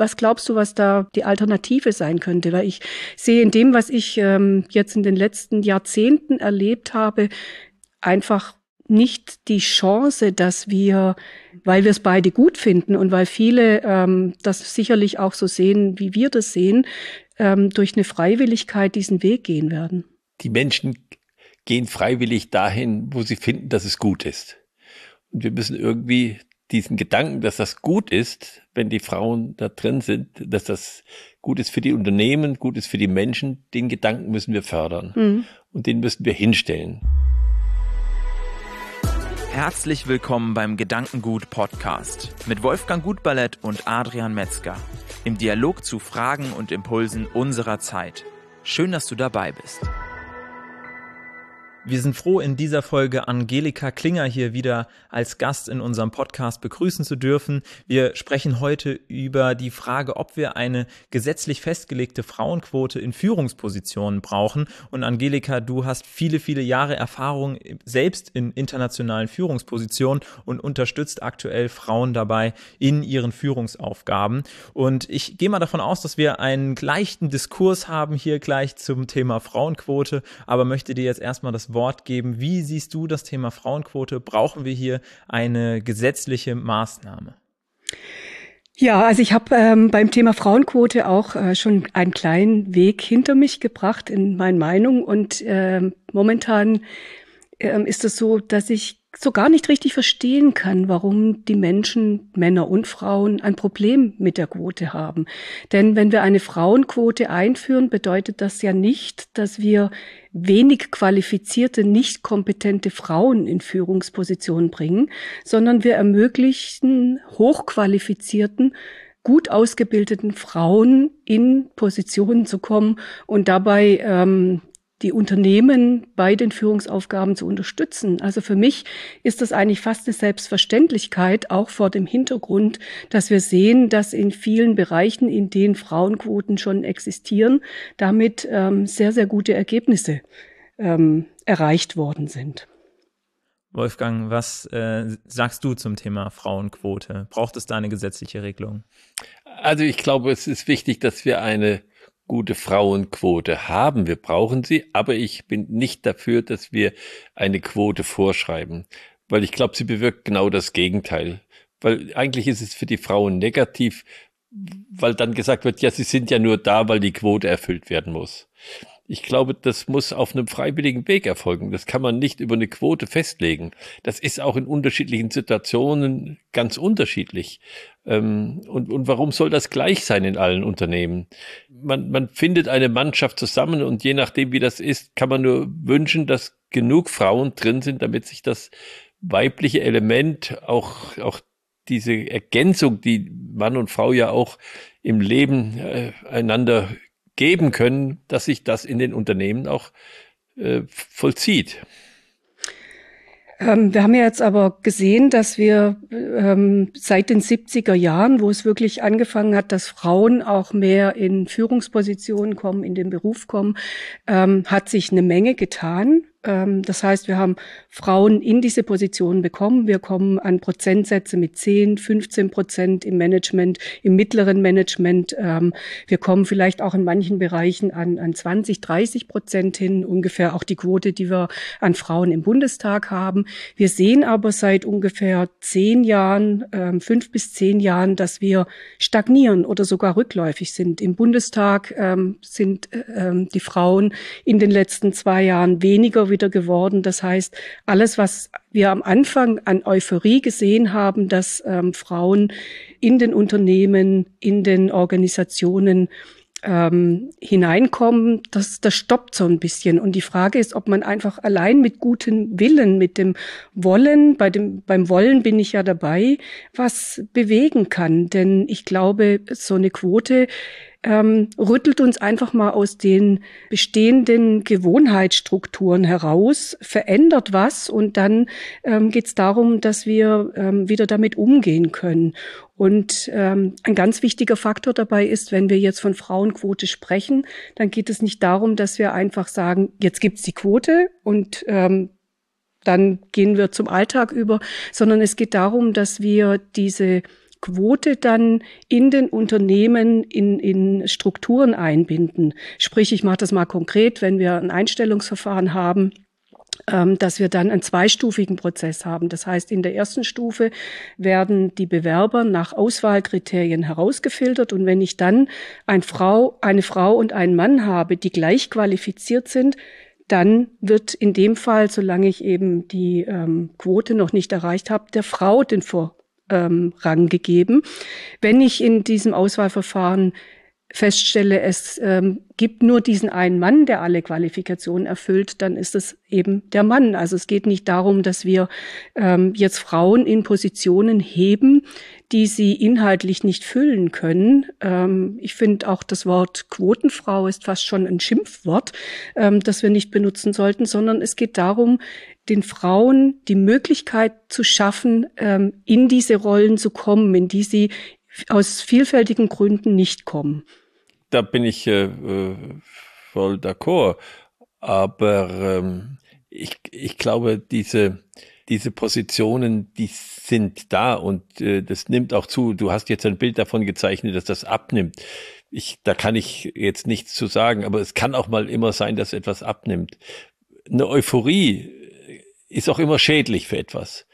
was glaubst du, was da die Alternative sein könnte? Weil ich sehe in dem, was ich ähm, jetzt in den letzten Jahrzehnten erlebt habe, einfach nicht die Chance, dass wir, weil wir es beide gut finden und weil viele ähm, das sicherlich auch so sehen, wie wir das sehen, ähm, durch eine Freiwilligkeit diesen Weg gehen werden. Die Menschen gehen freiwillig dahin, wo sie finden, dass es gut ist. Und wir müssen irgendwie diesen Gedanken, dass das gut ist, wenn die Frauen da drin sind, dass das gut ist für die Unternehmen, gut ist für die Menschen, den Gedanken müssen wir fördern. Mhm. Und den müssen wir hinstellen. Herzlich willkommen beim Gedankengut Podcast mit Wolfgang Gutballett und Adrian Metzger im Dialog zu Fragen und Impulsen unserer Zeit. Schön, dass du dabei bist. Wir sind froh, in dieser Folge Angelika Klinger hier wieder als Gast in unserem Podcast begrüßen zu dürfen. Wir sprechen heute über die Frage, ob wir eine gesetzlich festgelegte Frauenquote in Führungspositionen brauchen. Und Angelika, du hast viele, viele Jahre Erfahrung selbst in internationalen Führungspositionen und unterstützt aktuell Frauen dabei in ihren Führungsaufgaben. Und ich gehe mal davon aus, dass wir einen leichten Diskurs haben hier gleich zum Thema Frauenquote, aber möchte dir jetzt erstmal das Wort geben. Wie siehst du das Thema Frauenquote? Brauchen wir hier eine gesetzliche Maßnahme? Ja, also ich habe ähm, beim Thema Frauenquote auch äh, schon einen kleinen Weg hinter mich gebracht in meinen Meinungen und äh, momentan äh, ist es so, dass ich so gar nicht richtig verstehen kann, warum die Menschen, Männer und Frauen, ein Problem mit der Quote haben. Denn wenn wir eine Frauenquote einführen, bedeutet das ja nicht, dass wir wenig qualifizierte, nicht kompetente Frauen in Führungspositionen bringen, sondern wir ermöglichen hochqualifizierten, gut ausgebildeten Frauen in Positionen zu kommen und dabei ähm, die Unternehmen bei den Führungsaufgaben zu unterstützen. Also für mich ist das eigentlich fast eine Selbstverständlichkeit, auch vor dem Hintergrund, dass wir sehen, dass in vielen Bereichen, in denen Frauenquoten schon existieren, damit ähm, sehr, sehr gute Ergebnisse ähm, erreicht worden sind. Wolfgang, was äh, sagst du zum Thema Frauenquote? Braucht es da eine gesetzliche Regelung? Also ich glaube, es ist wichtig, dass wir eine gute Frauenquote haben. Wir brauchen sie, aber ich bin nicht dafür, dass wir eine Quote vorschreiben, weil ich glaube, sie bewirkt genau das Gegenteil. Weil eigentlich ist es für die Frauen negativ, weil dann gesagt wird, ja, sie sind ja nur da, weil die Quote erfüllt werden muss. Ich glaube, das muss auf einem freiwilligen Weg erfolgen. Das kann man nicht über eine Quote festlegen. Das ist auch in unterschiedlichen Situationen ganz unterschiedlich. Ähm, und, und warum soll das gleich sein in allen Unternehmen? Man, man findet eine Mannschaft zusammen und je nachdem, wie das ist, kann man nur wünschen, dass genug Frauen drin sind, damit sich das weibliche Element auch, auch diese Ergänzung, die Mann und Frau ja auch im Leben äh, einander geben können, dass sich das in den Unternehmen auch äh, vollzieht. Ähm, wir haben ja jetzt aber gesehen, dass wir ähm, seit den 70er Jahren, wo es wirklich angefangen hat, dass Frauen auch mehr in Führungspositionen kommen, in den Beruf kommen, ähm, hat sich eine Menge getan. Ähm, das heißt, wir haben Frauen in diese Position bekommen. Wir kommen an Prozentsätze mit 10, 15 Prozent im Management, im mittleren Management. Ähm, wir kommen vielleicht auch in manchen Bereichen an, an 20, 30 Prozent hin, ungefähr auch die Quote, die wir an Frauen im Bundestag haben. Wir sehen aber seit ungefähr zehn Jahren, ähm, fünf bis zehn Jahren, dass wir stagnieren oder sogar rückläufig sind. Im Bundestag sind äh, die Frauen in den letzten zwei Jahren weniger wieder geworden. Das heißt, alles, was wir am Anfang an Euphorie gesehen haben, dass ähm, Frauen in den Unternehmen, in den Organisationen ähm, hineinkommen, das, das stoppt so ein bisschen. Und die Frage ist, ob man einfach allein mit gutem Willen, mit dem Wollen, bei dem, beim Wollen bin ich ja dabei, was bewegen kann. Denn ich glaube, so eine Quote ähm, rüttelt uns einfach mal aus den bestehenden Gewohnheitsstrukturen heraus, verändert was und dann ähm, geht es darum, dass wir ähm, wieder damit umgehen können. Und ähm, ein ganz wichtiger Faktor dabei ist, wenn wir jetzt von Frauenquote sprechen, dann geht es nicht darum, dass wir einfach sagen, jetzt gibt's die Quote und ähm, dann gehen wir zum Alltag über, sondern es geht darum, dass wir diese Quote dann in den Unternehmen in, in Strukturen einbinden. Sprich, ich mache das mal konkret, wenn wir ein Einstellungsverfahren haben, ähm, dass wir dann einen zweistufigen Prozess haben. Das heißt, in der ersten Stufe werden die Bewerber nach Auswahlkriterien herausgefiltert und wenn ich dann eine Frau, eine Frau und einen Mann habe, die gleich qualifiziert sind, dann wird in dem Fall, solange ich eben die ähm, Quote noch nicht erreicht habe, der Frau den Vorrang ähm, gegeben. Wenn ich in diesem Auswahlverfahren feststelle, es ähm, gibt nur diesen einen Mann, der alle Qualifikationen erfüllt, dann ist es eben der Mann. Also es geht nicht darum, dass wir ähm, jetzt Frauen in Positionen heben, die sie inhaltlich nicht füllen können. Ähm, ich finde auch das Wort Quotenfrau ist fast schon ein Schimpfwort, ähm, das wir nicht benutzen sollten, sondern es geht darum, den Frauen die Möglichkeit zu schaffen, ähm, in diese Rollen zu kommen, in die sie aus vielfältigen Gründen nicht kommen da bin ich äh, äh, voll d'accord. Aber ähm, ich, ich glaube, diese, diese Positionen, die sind da und äh, das nimmt auch zu. Du hast jetzt ein Bild davon gezeichnet, dass das abnimmt. Ich, da kann ich jetzt nichts zu sagen, aber es kann auch mal immer sein, dass etwas abnimmt. Eine Euphorie ist auch immer schädlich für etwas,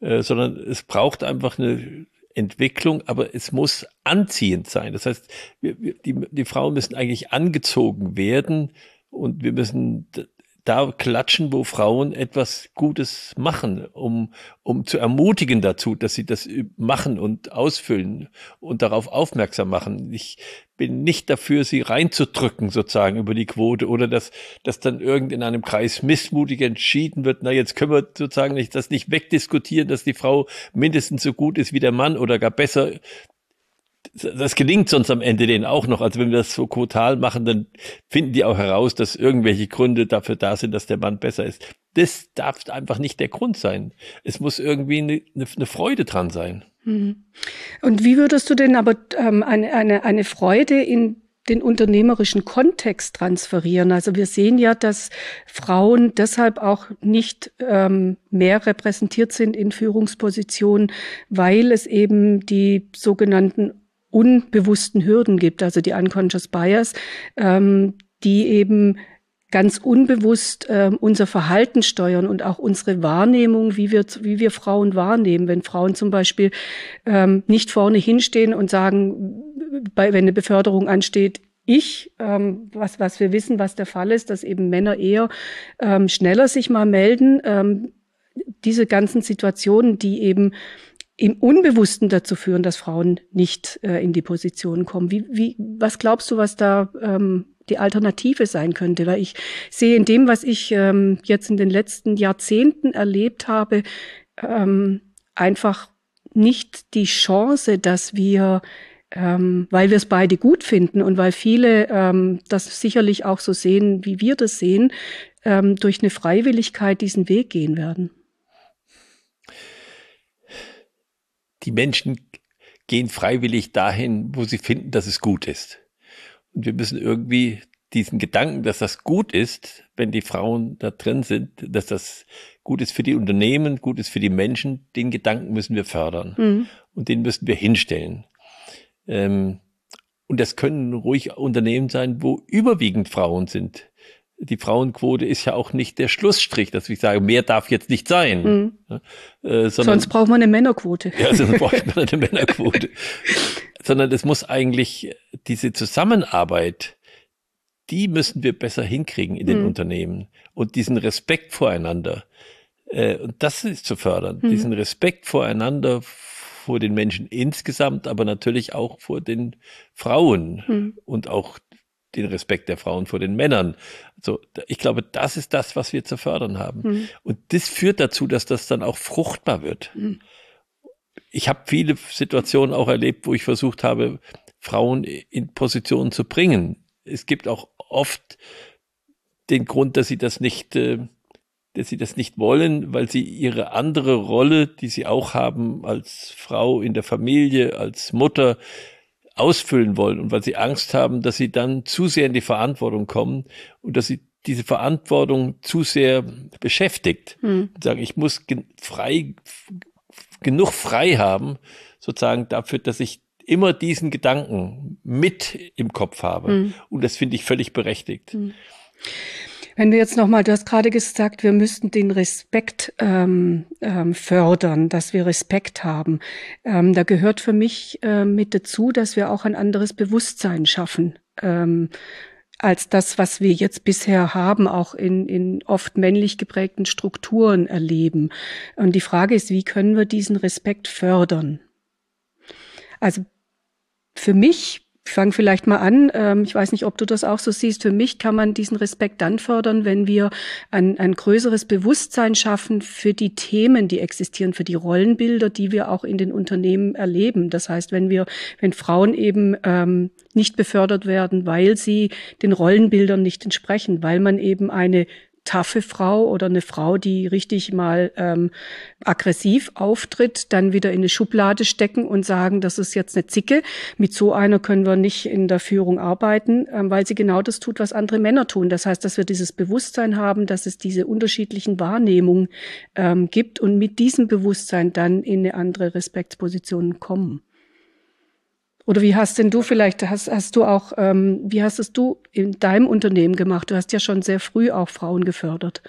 äh, sondern es braucht einfach eine Entwicklung, aber es muss anziehend sein. Das heißt, wir, wir, die, die Frauen müssen eigentlich angezogen werden und wir müssen da klatschen, wo Frauen etwas Gutes machen, um, um zu ermutigen dazu, dass sie das machen und ausfüllen und darauf aufmerksam machen. Ich bin nicht dafür, sie reinzudrücken sozusagen über die Quote oder dass, dass dann irgend in einem Kreis missmutig entschieden wird, na jetzt können wir sozusagen nicht, das nicht wegdiskutieren, dass die Frau mindestens so gut ist wie der Mann oder gar besser das gelingt sonst am Ende denen auch noch. Also wenn wir das so quotal machen, dann finden die auch heraus, dass irgendwelche Gründe dafür da sind, dass der Mann besser ist. Das darf einfach nicht der Grund sein. Es muss irgendwie eine, eine Freude dran sein. Mhm. Und wie würdest du denn aber ähm, eine, eine, eine Freude in den unternehmerischen Kontext transferieren. Also wir sehen ja, dass Frauen deshalb auch nicht ähm, mehr repräsentiert sind in Führungspositionen, weil es eben die sogenannten unbewussten Hürden gibt, also die unconscious bias, ähm, die eben ganz unbewusst ähm, unser Verhalten steuern und auch unsere Wahrnehmung, wie wir, wie wir Frauen wahrnehmen. Wenn Frauen zum Beispiel ähm, nicht vorne hinstehen und sagen, bei, wenn eine Beförderung ansteht, ich, ähm, was, was wir wissen, was der Fall ist, dass eben Männer eher ähm, schneller sich mal melden. Ähm, diese ganzen Situationen, die eben im Unbewussten dazu führen, dass Frauen nicht äh, in die Position kommen. Wie, wie, was glaubst du, was da ähm, die Alternative sein könnte? Weil ich sehe in dem, was ich ähm, jetzt in den letzten Jahrzehnten erlebt habe, ähm, einfach nicht die Chance, dass wir ähm, weil wir es beide gut finden und weil viele ähm, das sicherlich auch so sehen, wie wir das sehen, ähm, durch eine Freiwilligkeit diesen Weg gehen werden. Die Menschen gehen freiwillig dahin, wo sie finden, dass es gut ist. Und wir müssen irgendwie diesen Gedanken, dass das gut ist, wenn die Frauen da drin sind, dass das gut ist für die Unternehmen, gut ist für die Menschen, den Gedanken müssen wir fördern. Mhm. Und den müssen wir hinstellen. Ähm, und das können ruhig Unternehmen sein, wo überwiegend Frauen sind die Frauenquote ist ja auch nicht der Schlussstrich, dass ich sage, mehr darf jetzt nicht sein. Mhm. Äh, sondern, sonst braucht man eine Männerquote. Ja, sonst braucht man eine Männerquote. sondern es muss eigentlich diese Zusammenarbeit, die müssen wir besser hinkriegen in den mhm. Unternehmen und diesen Respekt voreinander. Äh, und das ist zu fördern, mhm. diesen Respekt voreinander, vor den Menschen insgesamt, aber natürlich auch vor den Frauen mhm. und auch den Respekt der Frauen vor den Männern. So, ich glaube, das ist das, was wir zu fördern haben. Mhm. Und das führt dazu, dass das dann auch fruchtbar wird. Mhm. Ich habe viele Situationen auch erlebt, wo ich versucht habe, Frauen in Positionen zu bringen. Es gibt auch oft den Grund, dass sie das nicht, äh, dass sie das nicht wollen, weil sie ihre andere Rolle, die sie auch haben als Frau in der Familie, als Mutter, ausfüllen wollen und weil sie Angst haben, dass sie dann zu sehr in die Verantwortung kommen und dass sie diese Verantwortung zu sehr beschäftigt. Mhm. Sagen, ich muss frei genug frei haben, sozusagen dafür, dass ich immer diesen Gedanken mit im Kopf habe. Mhm. Und das finde ich völlig berechtigt. Mhm. Wenn wir jetzt nochmal, du hast gerade gesagt, wir müssten den Respekt ähm, ähm, fördern, dass wir Respekt haben. Ähm, da gehört für mich äh, mit dazu, dass wir auch ein anderes Bewusstsein schaffen. Ähm, als das, was wir jetzt bisher haben, auch in, in oft männlich geprägten Strukturen erleben. Und die Frage ist, wie können wir diesen Respekt fördern? Also für mich ich fange vielleicht mal an. Ähm, ich weiß nicht, ob du das auch so siehst. Für mich kann man diesen Respekt dann fördern, wenn wir ein, ein größeres Bewusstsein schaffen für die Themen, die existieren, für die Rollenbilder, die wir auch in den Unternehmen erleben. Das heißt, wenn wir, wenn Frauen eben ähm, nicht befördert werden, weil sie den Rollenbildern nicht entsprechen, weil man eben eine taffe Frau oder eine Frau, die richtig mal ähm, aggressiv auftritt, dann wieder in eine Schublade stecken und sagen, das ist jetzt eine Zicke. Mit so einer können wir nicht in der Führung arbeiten, ähm, weil sie genau das tut, was andere Männer tun. Das heißt, dass wir dieses Bewusstsein haben, dass es diese unterschiedlichen Wahrnehmungen ähm, gibt und mit diesem Bewusstsein dann in eine andere Respektsposition kommen. Oder wie hast denn du vielleicht, hast, hast du auch, ähm, wie hast es du in deinem Unternehmen gemacht? Du hast ja schon sehr früh auch Frauen gefördert.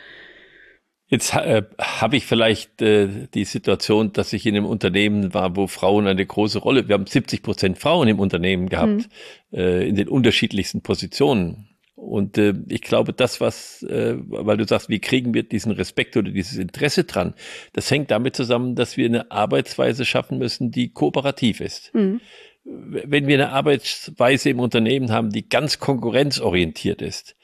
Jetzt äh, habe ich vielleicht äh, die Situation, dass ich in einem Unternehmen war, wo Frauen eine große Rolle, wir haben 70 Prozent Frauen im Unternehmen gehabt, mhm. äh, in den unterschiedlichsten Positionen. Und äh, ich glaube, das, was, äh, weil du sagst, wie kriegen wir diesen Respekt oder dieses Interesse dran, das hängt damit zusammen, dass wir eine Arbeitsweise schaffen müssen, die kooperativ ist. Mhm wenn wir eine Arbeitsweise im Unternehmen haben, die ganz konkurrenzorientiert ist,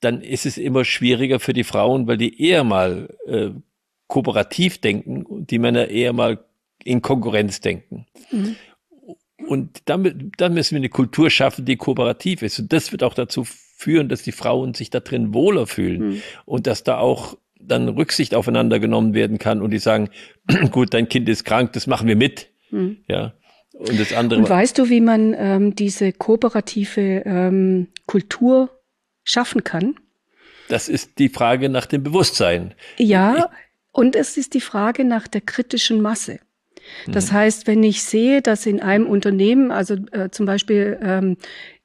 dann ist es immer schwieriger für die Frauen, weil die eher mal äh, kooperativ denken und die Männer eher mal in Konkurrenz denken. Mhm. Und damit, dann müssen wir eine Kultur schaffen, die kooperativ ist. Und das wird auch dazu führen, dass die Frauen sich da drin wohler fühlen mhm. und dass da auch dann Rücksicht aufeinander genommen werden kann und die sagen, gut, dein Kind ist krank, das machen wir mit. Mhm. Ja. Und das andere. Und weißt du, wie man ähm, diese kooperative ähm, Kultur schaffen kann? Das ist die Frage nach dem Bewusstsein. Ja, ich, und es ist die Frage nach der kritischen Masse. Das mhm. heißt, wenn ich sehe, dass in einem Unternehmen, also äh, zum Beispiel ähm,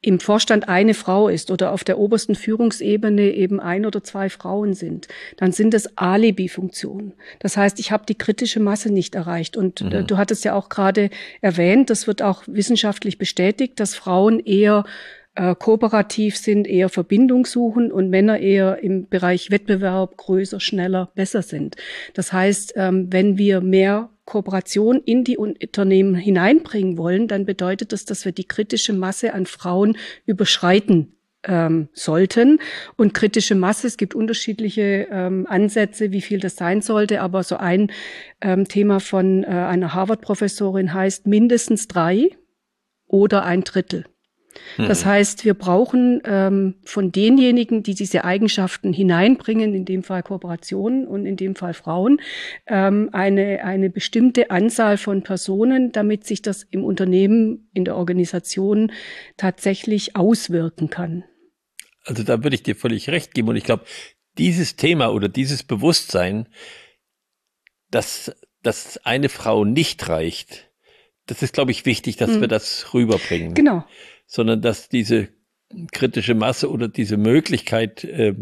im Vorstand eine Frau ist oder auf der obersten Führungsebene eben ein oder zwei Frauen sind, dann sind es Alibi-Funktionen. Das heißt, ich habe die kritische Masse nicht erreicht. Und äh, mhm. du hattest ja auch gerade erwähnt, das wird auch wissenschaftlich bestätigt, dass Frauen eher äh, kooperativ sind, eher Verbindung suchen und Männer eher im Bereich Wettbewerb größer, schneller, besser sind. Das heißt, ähm, wenn wir mehr Kooperation in die Unternehmen hineinbringen wollen, dann bedeutet das, dass wir die kritische Masse an Frauen überschreiten ähm, sollten. Und kritische Masse, es gibt unterschiedliche ähm, Ansätze, wie viel das sein sollte, aber so ein ähm, Thema von äh, einer Harvard-Professorin heißt mindestens drei oder ein Drittel. Das mhm. heißt, wir brauchen ähm, von denjenigen, die diese Eigenschaften hineinbringen, in dem Fall Kooperationen und in dem Fall Frauen, ähm, eine, eine bestimmte Anzahl von Personen, damit sich das im Unternehmen, in der Organisation tatsächlich auswirken kann. Also da würde ich dir völlig recht geben. Und ich glaube, dieses Thema oder dieses Bewusstsein, dass, dass eine Frau nicht reicht, das ist, glaube ich, wichtig, dass mhm. wir das rüberbringen. Genau sondern dass diese kritische Masse oder diese Möglichkeit, äh,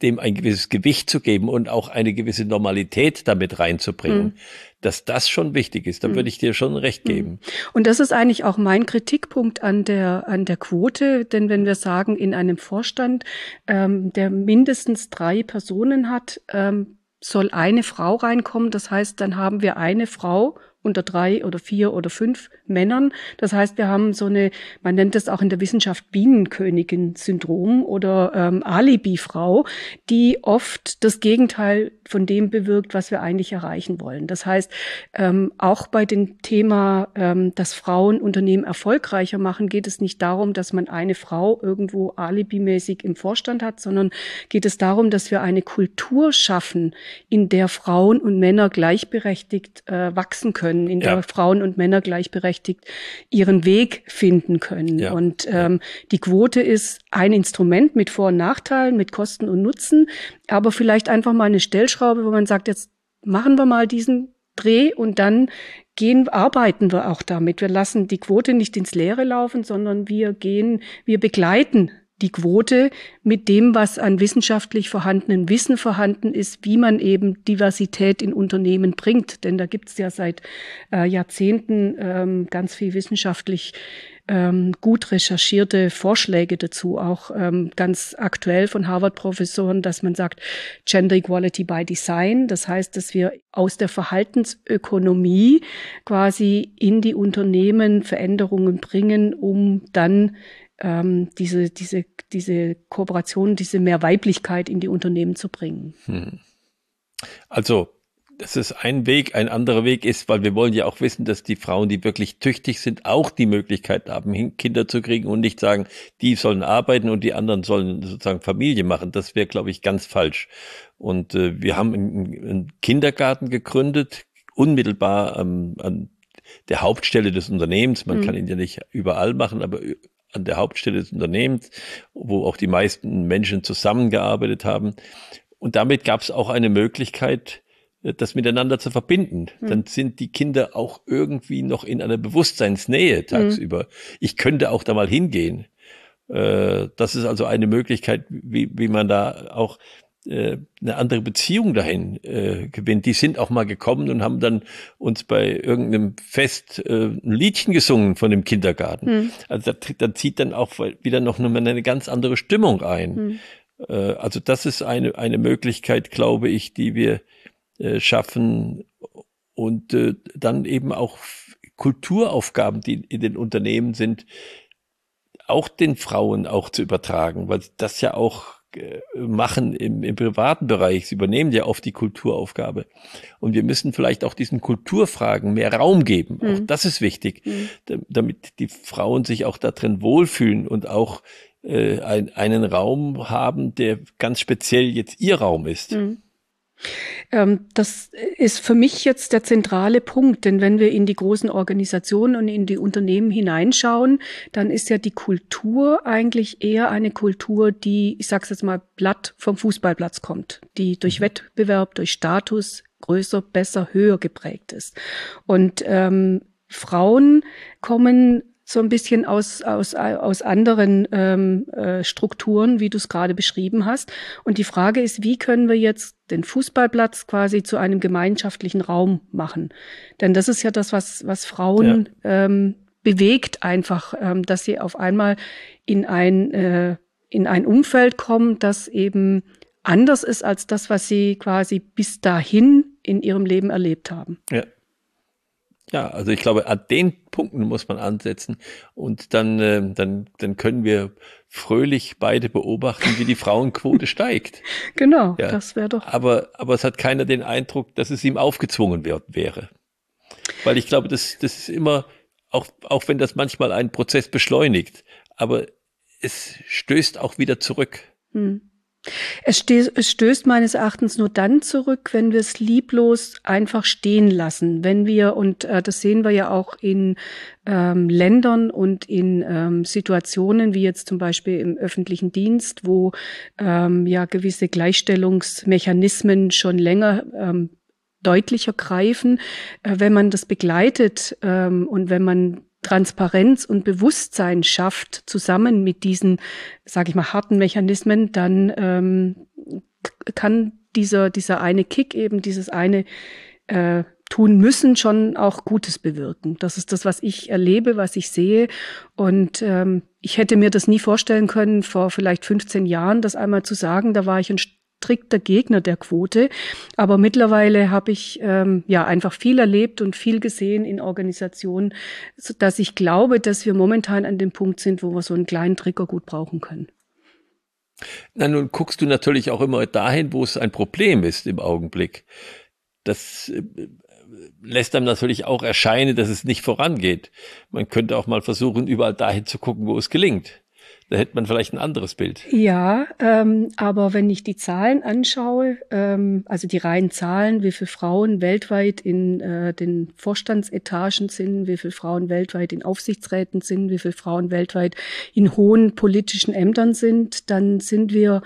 dem ein gewisses Gewicht zu geben und auch eine gewisse Normalität damit reinzubringen, mhm. dass das schon wichtig ist. Da mhm. würde ich dir schon recht geben. Und das ist eigentlich auch mein Kritikpunkt an der, an der Quote, denn wenn wir sagen, in einem Vorstand, ähm, der mindestens drei Personen hat, ähm, soll eine Frau reinkommen. Das heißt, dann haben wir eine Frau unter drei oder vier oder fünf Männern. Das heißt, wir haben so eine, man nennt es auch in der Wissenschaft Bienenkönigin-Syndrom oder ähm, Alibi-Frau, die oft das Gegenteil von dem bewirkt, was wir eigentlich erreichen wollen. Das heißt, ähm, auch bei dem Thema, ähm, dass Frauen Unternehmen erfolgreicher machen, geht es nicht darum, dass man eine Frau irgendwo alibimäßig im Vorstand hat, sondern geht es darum, dass wir eine Kultur schaffen, in der Frauen und Männer gleichberechtigt äh, wachsen können, in ja. der Frauen und Männer gleichberechtigt ihren Weg finden können. Ja. Und ähm, die Quote ist ein Instrument mit Vor- und Nachteilen, mit Kosten und Nutzen, aber vielleicht einfach mal eine Stellschraube, wo man sagt, jetzt machen wir mal diesen Dreh und dann gehen, arbeiten wir auch damit. Wir lassen die Quote nicht ins Leere laufen, sondern wir gehen, wir begleiten die Quote mit dem, was an wissenschaftlich vorhandenen Wissen vorhanden ist, wie man eben Diversität in Unternehmen bringt. Denn da gibt es ja seit äh, Jahrzehnten ähm, ganz viel wissenschaftlich ähm, gut recherchierte Vorschläge dazu, auch ähm, ganz aktuell von Harvard-Professoren, dass man sagt, Gender Equality by Design. Das heißt, dass wir aus der Verhaltensökonomie quasi in die Unternehmen Veränderungen bringen, um dann ähm, diese, diese, diese Kooperation, diese mehr Weiblichkeit in die Unternehmen zu bringen. Hm. Also das ist ein Weg. Ein anderer Weg ist, weil wir wollen ja auch wissen, dass die Frauen, die wirklich tüchtig sind, auch die Möglichkeit haben, Kinder zu kriegen und nicht sagen, die sollen arbeiten und die anderen sollen sozusagen Familie machen. Das wäre, glaube ich, ganz falsch. Und äh, wir haben einen, einen Kindergarten gegründet, unmittelbar ähm, an der Hauptstelle des Unternehmens. Man mhm. kann ihn ja nicht überall machen, aber an der Hauptstelle des Unternehmens, wo auch die meisten Menschen zusammengearbeitet haben. Und damit gab es auch eine Möglichkeit, äh, das miteinander zu verbinden. Mhm. Dann sind die Kinder auch irgendwie noch in einer Bewusstseinsnähe tagsüber. Mhm. Ich könnte auch da mal hingehen. Äh, das ist also eine Möglichkeit, wie, wie man da auch äh, eine andere Beziehung dahin äh, gewinnt. Die sind auch mal gekommen und haben dann uns bei irgendeinem Fest äh, ein Liedchen gesungen von dem Kindergarten. Mhm. Also da, da zieht dann auch wieder noch eine ganz andere Stimmung ein. Mhm. Äh, also das ist eine, eine Möglichkeit, glaube ich, die wir äh, schaffen und äh, dann eben auch Kulturaufgaben, die in den Unternehmen sind, auch den Frauen auch zu übertragen, weil das ja auch machen im, im privaten Bereich. Sie übernehmen ja oft die Kulturaufgabe. Und wir müssen vielleicht auch diesen Kulturfragen mehr Raum geben. Mhm. Auch das ist wichtig, mhm. damit die Frauen sich auch da drin wohlfühlen und auch äh, ein, einen Raum haben, der ganz speziell jetzt ihr Raum ist. Mhm. Ähm, das ist für mich jetzt der zentrale Punkt, denn wenn wir in die großen Organisationen und in die Unternehmen hineinschauen, dann ist ja die Kultur eigentlich eher eine Kultur, die, ich sage es jetzt mal, blatt vom Fußballplatz kommt, die durch mhm. Wettbewerb, durch Status größer, besser, höher geprägt ist. Und ähm, Frauen kommen so ein bisschen aus, aus, aus anderen ähm, äh, Strukturen, wie du es gerade beschrieben hast. Und die Frage ist, wie können wir jetzt den Fußballplatz quasi zu einem gemeinschaftlichen Raum machen? Denn das ist ja das, was, was Frauen ja. ähm, bewegt einfach, ähm, dass sie auf einmal in ein, äh, in ein Umfeld kommen, das eben anders ist als das, was sie quasi bis dahin in ihrem Leben erlebt haben. Ja. Ja, also ich glaube, an den Punkten muss man ansetzen und dann, äh, dann, dann können wir fröhlich beide beobachten, wie die Frauenquote steigt. Genau, ja. das wäre doch. Aber, aber es hat keiner den Eindruck, dass es ihm aufgezwungen wird, wäre. Weil ich glaube, das, das ist immer, auch, auch wenn das manchmal einen Prozess beschleunigt, aber es stößt auch wieder zurück. Hm. Es, stößt meines Erachtens nur dann zurück, wenn wir es lieblos einfach stehen lassen. Wenn wir, und äh, das sehen wir ja auch in ähm, Ländern und in ähm, Situationen wie jetzt zum Beispiel im öffentlichen Dienst, wo ähm, ja gewisse Gleichstellungsmechanismen schon länger ähm, deutlicher greifen, äh, wenn man das begleitet ähm, und wenn man Transparenz und Bewusstsein schafft, zusammen mit diesen, sage ich mal, harten Mechanismen, dann ähm, kann dieser, dieser eine Kick eben, dieses eine äh, tun müssen, schon auch Gutes bewirken. Das ist das, was ich erlebe, was ich sehe. Und ähm, ich hätte mir das nie vorstellen können, vor vielleicht 15 Jahren, das einmal zu sagen. Da war ich ein strikter Gegner der Quote. Aber mittlerweile habe ich ähm, ja einfach viel erlebt und viel gesehen in Organisationen, dass ich glaube, dass wir momentan an dem Punkt sind, wo wir so einen kleinen Trigger gut brauchen können. Na, nun guckst du natürlich auch immer dahin, wo es ein Problem ist im Augenblick. Das äh, lässt einem natürlich auch erscheinen, dass es nicht vorangeht. Man könnte auch mal versuchen, überall dahin zu gucken, wo es gelingt. Da hätte man vielleicht ein anderes Bild. Ja, ähm, aber wenn ich die Zahlen anschaue, ähm, also die reinen Zahlen, wie viele Frauen weltweit in äh, den Vorstandsetagen sind, wie viele Frauen weltweit in Aufsichtsräten sind, wie viele Frauen weltweit in hohen politischen Ämtern sind, dann sind wir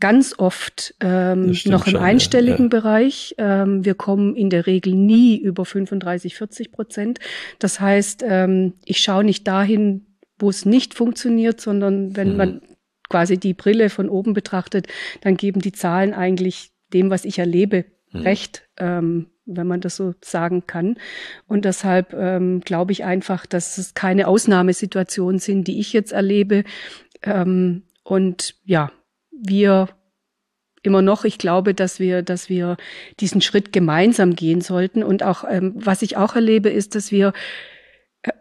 ganz oft ähm, noch im schon, einstelligen ja. Bereich. Ähm, wir kommen in der Regel nie über 35, 40 Prozent. Das heißt, ähm, ich schaue nicht dahin, wo es nicht funktioniert, sondern wenn mhm. man quasi die Brille von oben betrachtet, dann geben die Zahlen eigentlich dem, was ich erlebe, mhm. recht, ähm, wenn man das so sagen kann. Und deshalb ähm, glaube ich einfach, dass es keine Ausnahmesituationen sind, die ich jetzt erlebe. Ähm, und ja, wir immer noch, ich glaube, dass wir, dass wir diesen Schritt gemeinsam gehen sollten. Und auch, ähm, was ich auch erlebe, ist, dass wir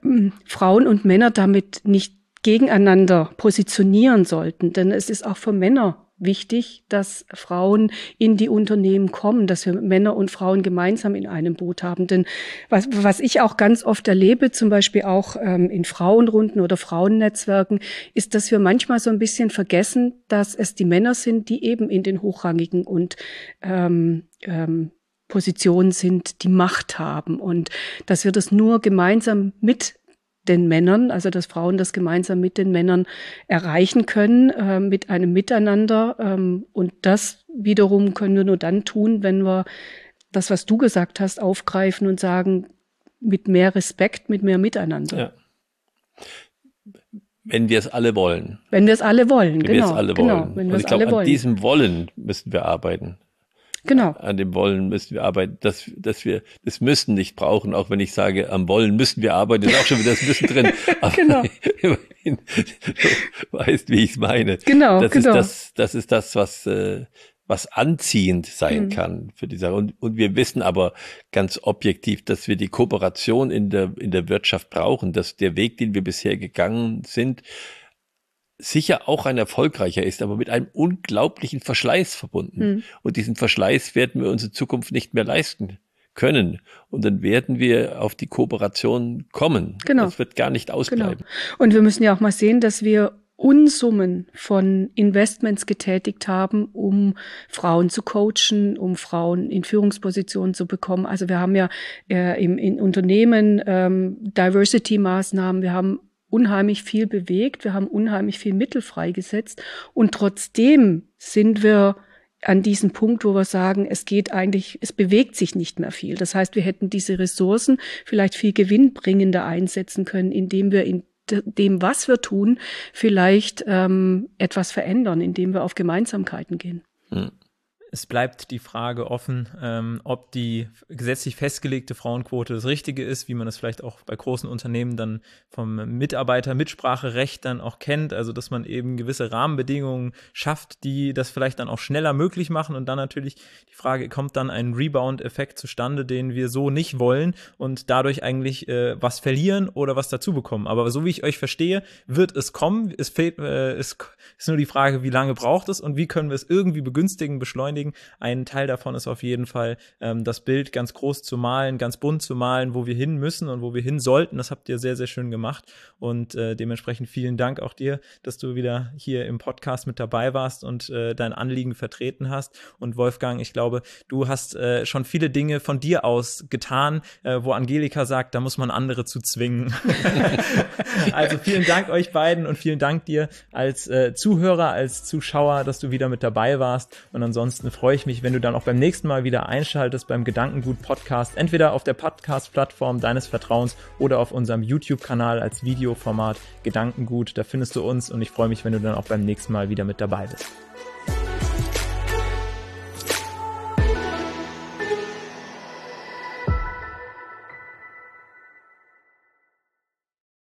ähm, Frauen und Männer damit nicht gegeneinander positionieren sollten. Denn es ist auch für Männer wichtig, dass Frauen in die Unternehmen kommen, dass wir Männer und Frauen gemeinsam in einem Boot haben. Denn was, was ich auch ganz oft erlebe, zum Beispiel auch ähm, in Frauenrunden oder Frauennetzwerken, ist, dass wir manchmal so ein bisschen vergessen, dass es die Männer sind, die eben in den hochrangigen und ähm, ähm, Positionen sind, die Macht haben und dass wir das nur gemeinsam mit den Männern, also dass Frauen das gemeinsam mit den Männern erreichen können, äh, mit einem Miteinander. Ähm, und das wiederum können wir nur dann tun, wenn wir das, was du gesagt hast, aufgreifen und sagen, mit mehr Respekt, mit mehr Miteinander. Ja. Wenn wir es alle wollen. Wenn wir es alle wollen, wenn genau. Wir es alle genau, wollen. Wenn wir es alle wollen. An diesem Wollen müssen wir arbeiten. Genau. An dem Wollen müssen wir arbeiten, dass, dass wir das Müssen nicht brauchen, auch wenn ich sage, am Wollen müssen wir arbeiten, ist auch schon wieder das Müssen drin. Aber genau. immerhin, du weißt, wie ich es meine. Genau, das genau. Ist das, das ist das, was, äh, was anziehend sein mhm. kann für die Sache. Und, und wir wissen aber ganz objektiv, dass wir die Kooperation in der, in der Wirtschaft brauchen, dass der Weg, den wir bisher gegangen sind, sicher auch ein erfolgreicher ist, aber mit einem unglaublichen Verschleiß verbunden. Mhm. Und diesen Verschleiß werden wir uns in Zukunft nicht mehr leisten können. Und dann werden wir auf die Kooperation kommen. Genau. Das wird gar nicht ausbleiben. Genau. Und wir müssen ja auch mal sehen, dass wir Unsummen von Investments getätigt haben, um Frauen zu coachen, um Frauen in Führungspositionen zu bekommen. Also wir haben ja äh, im, in Unternehmen ähm, Diversity-Maßnahmen, wir haben unheimlich viel bewegt, wir haben unheimlich viel Mittel freigesetzt und trotzdem sind wir an diesem Punkt, wo wir sagen, es geht eigentlich, es bewegt sich nicht mehr viel. Das heißt, wir hätten diese Ressourcen vielleicht viel gewinnbringender einsetzen können, indem wir in dem, was wir tun, vielleicht ähm, etwas verändern, indem wir auf Gemeinsamkeiten gehen. Hm. Es bleibt die Frage offen, ähm, ob die gesetzlich festgelegte Frauenquote das Richtige ist, wie man das vielleicht auch bei großen Unternehmen dann vom Mitarbeiter-Mitspracherecht dann auch kennt, also dass man eben gewisse Rahmenbedingungen schafft, die das vielleicht dann auch schneller möglich machen und dann natürlich die Frage, kommt dann ein Rebound-Effekt zustande, den wir so nicht wollen und dadurch eigentlich äh, was verlieren oder was dazu bekommen. Aber so wie ich euch verstehe, wird es kommen. Es fehlt, äh, es ist nur die Frage, wie lange braucht es und wie können wir es irgendwie begünstigen, beschleunigen beschäftigen. Ein Teil davon ist auf jeden Fall, ähm, das Bild ganz groß zu malen, ganz bunt zu malen, wo wir hin müssen und wo wir hin sollten. Das habt ihr sehr, sehr schön gemacht. Und äh, dementsprechend vielen Dank auch dir, dass du wieder hier im Podcast mit dabei warst und äh, dein Anliegen vertreten hast. Und Wolfgang, ich glaube, du hast äh, schon viele Dinge von dir aus getan, äh, wo Angelika sagt, da muss man andere zu zwingen. also vielen Dank euch beiden und vielen Dank dir als äh, Zuhörer, als Zuschauer, dass du wieder mit dabei warst. Und ansonsten freue ich mich, wenn du dann auch beim nächsten Mal wieder einschaltest beim Gedankengut Podcast, entweder auf der Podcast-Plattform deines Vertrauens oder auf unserem YouTube-Kanal als Videoformat Gedankengut. Da findest du uns und ich freue mich, wenn du dann auch beim nächsten Mal wieder mit dabei bist.